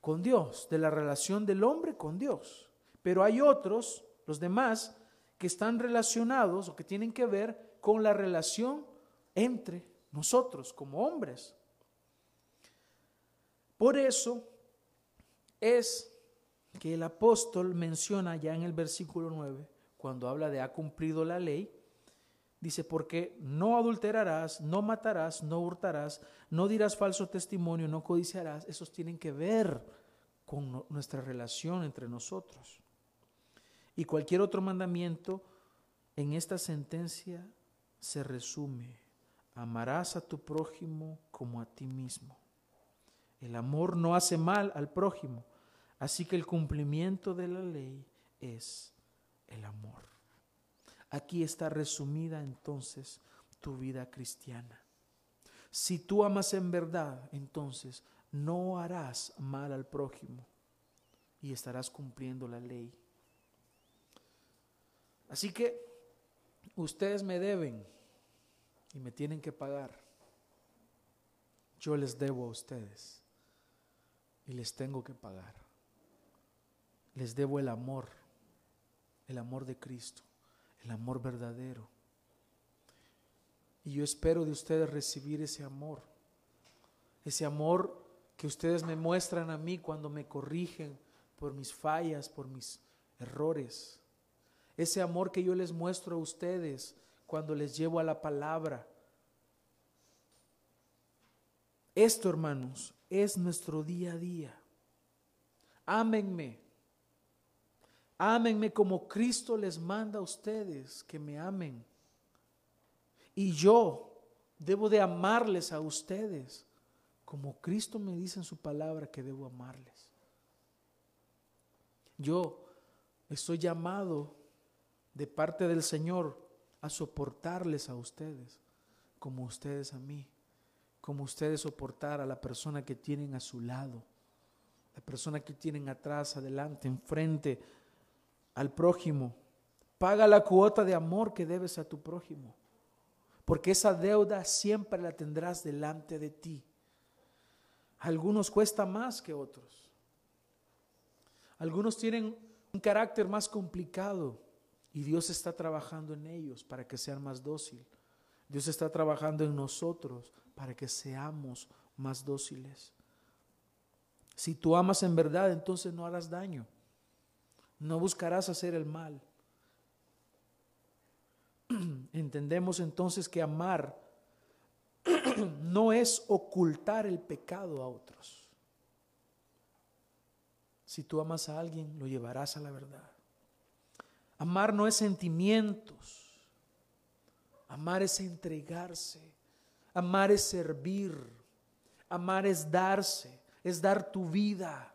con Dios, de la relación del hombre con Dios. Pero hay otros, los demás, que están relacionados o que tienen que ver con la relación entre nosotros como hombres. Por eso es que el apóstol menciona ya en el versículo 9, cuando habla de ha cumplido la ley, dice, porque no adulterarás, no matarás, no hurtarás, no dirás falso testimonio, no codiciarás, esos tienen que ver con nuestra relación entre nosotros. Y cualquier otro mandamiento en esta sentencia se resume, amarás a tu prójimo como a ti mismo. El amor no hace mal al prójimo, así que el cumplimiento de la ley es el amor. Aquí está resumida entonces tu vida cristiana. Si tú amas en verdad, entonces no harás mal al prójimo y estarás cumpliendo la ley. Así que ustedes me deben y me tienen que pagar. Yo les debo a ustedes y les tengo que pagar. Les debo el amor, el amor de Cristo, el amor verdadero. Y yo espero de ustedes recibir ese amor, ese amor que ustedes me muestran a mí cuando me corrigen por mis fallas, por mis errores. Ese amor que yo les muestro a ustedes cuando les llevo a la palabra. Esto, hermanos, es nuestro día a día. Ámenme. Ámenme como Cristo les manda a ustedes que me amen. Y yo debo de amarles a ustedes como Cristo me dice en su palabra que debo amarles. Yo estoy llamado de parte del Señor a soportarles a ustedes como ustedes a mí como ustedes soportar a la persona que tienen a su lado, la persona que tienen atrás, adelante, enfrente, al prójimo. Paga la cuota de amor que debes a tu prójimo, porque esa deuda siempre la tendrás delante de ti. algunos cuesta más que otros. Algunos tienen un carácter más complicado y Dios está trabajando en ellos para que sean más dóciles. Dios está trabajando en nosotros para que seamos más dóciles. Si tú amas en verdad, entonces no harás daño. No buscarás hacer el mal. [clears throat] Entendemos entonces que amar [clears throat] no es ocultar el pecado a otros. Si tú amas a alguien, lo llevarás a la verdad. Amar no es sentimientos. Amar es entregarse. Amar es servir. Amar es darse, es dar tu vida.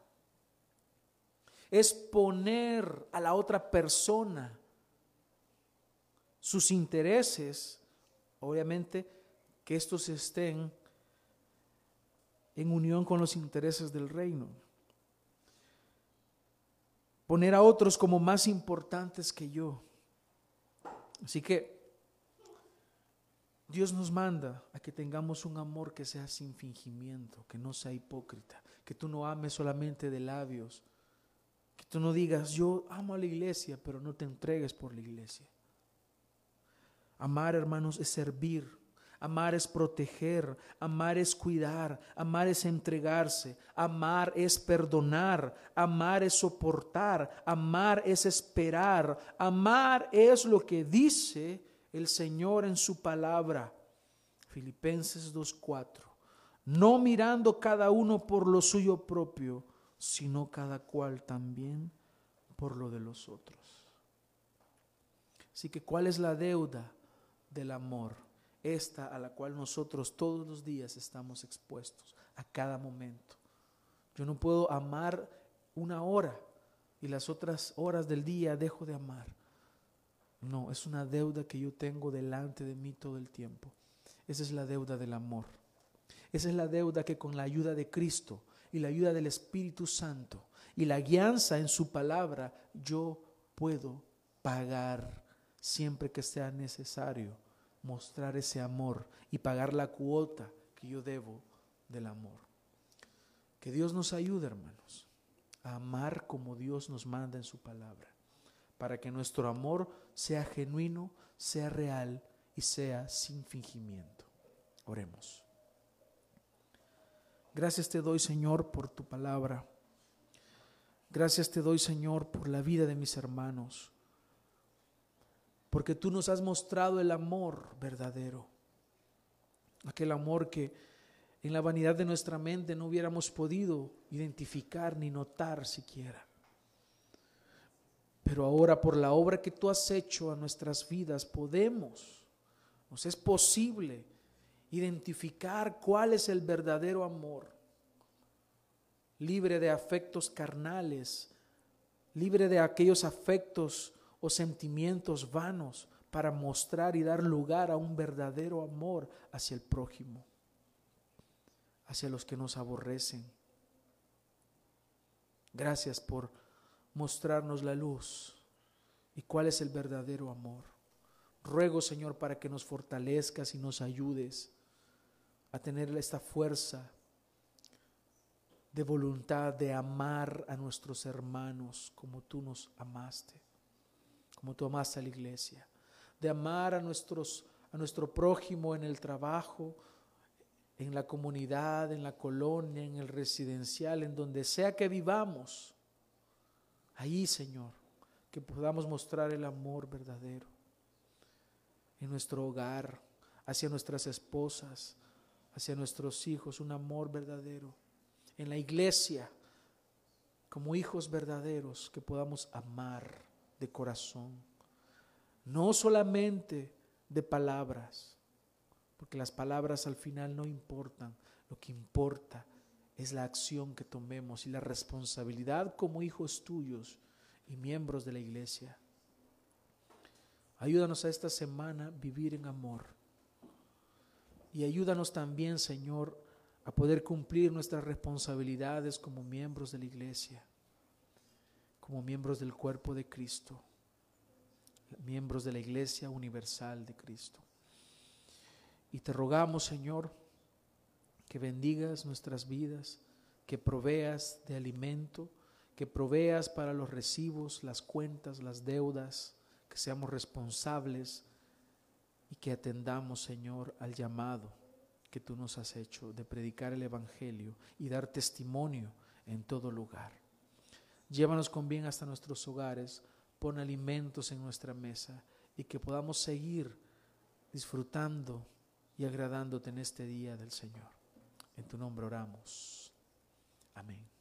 Es poner a la otra persona sus intereses, obviamente que estos estén en unión con los intereses del reino. Poner a otros como más importantes que yo. Así que Dios nos manda a que tengamos un amor que sea sin fingimiento, que no sea hipócrita, que tú no ames solamente de labios, tú no digas, yo amo a la iglesia, pero no te entregues por la iglesia. Amar, hermanos, es servir, amar es proteger, amar es cuidar, amar es entregarse, amar es perdonar, amar es soportar, amar es esperar, amar es lo que dice el Señor en su palabra. Filipenses 2.4. No mirando cada uno por lo suyo propio, sino cada cual también por lo de los otros. Así que, ¿cuál es la deuda del amor? Esta a la cual nosotros todos los días estamos expuestos, a cada momento. Yo no puedo amar una hora y las otras horas del día dejo de amar. No, es una deuda que yo tengo delante de mí todo el tiempo. Esa es la deuda del amor. Esa es la deuda que con la ayuda de Cristo y la ayuda del Espíritu Santo y la guianza en su palabra yo puedo pagar siempre que sea necesario mostrar ese amor y pagar la cuota que yo debo del amor. Que Dios nos ayude, hermanos, a amar como Dios nos manda en su palabra para que nuestro amor sea genuino, sea real y sea sin fingimiento. Oremos. Gracias te doy, Señor, por tu palabra. Gracias te doy, Señor, por la vida de mis hermanos. Porque tú nos has mostrado el amor verdadero. Aquel amor que en la vanidad de nuestra mente no hubiéramos podido identificar ni notar siquiera. Pero ahora por la obra que tú has hecho a nuestras vidas podemos, nos es posible identificar cuál es el verdadero amor, libre de afectos carnales, libre de aquellos afectos o sentimientos vanos para mostrar y dar lugar a un verdadero amor hacia el prójimo, hacia los que nos aborrecen. Gracias por mostrarnos la luz y cuál es el verdadero amor. Ruego, Señor, para que nos fortalezcas y nos ayudes a tener esta fuerza de voluntad de amar a nuestros hermanos como tú nos amaste, como tú amaste a la iglesia, de amar a nuestros a nuestro prójimo en el trabajo, en la comunidad, en la colonia, en el residencial, en donde sea que vivamos. Ahí, Señor, que podamos mostrar el amor verdadero en nuestro hogar, hacia nuestras esposas, hacia nuestros hijos, un amor verdadero. En la iglesia, como hijos verdaderos, que podamos amar de corazón. No solamente de palabras, porque las palabras al final no importan. Lo que importa es la acción que tomemos y la responsabilidad como hijos tuyos y miembros de la iglesia. Ayúdanos a esta semana vivir en amor y ayúdanos también, Señor, a poder cumplir nuestras responsabilidades como miembros de la iglesia, como miembros del cuerpo de Cristo, miembros de la iglesia universal de Cristo. Y te rogamos, Señor, que bendigas nuestras vidas, que proveas de alimento, que proveas para los recibos, las cuentas, las deudas, que seamos responsables y que atendamos, Señor, al llamado que tú nos has hecho de predicar el Evangelio y dar testimonio en todo lugar. Llévanos con bien hasta nuestros hogares, pon alimentos en nuestra mesa y que podamos seguir disfrutando y agradándote en este día del Señor. En tu nombre oramos. Amén.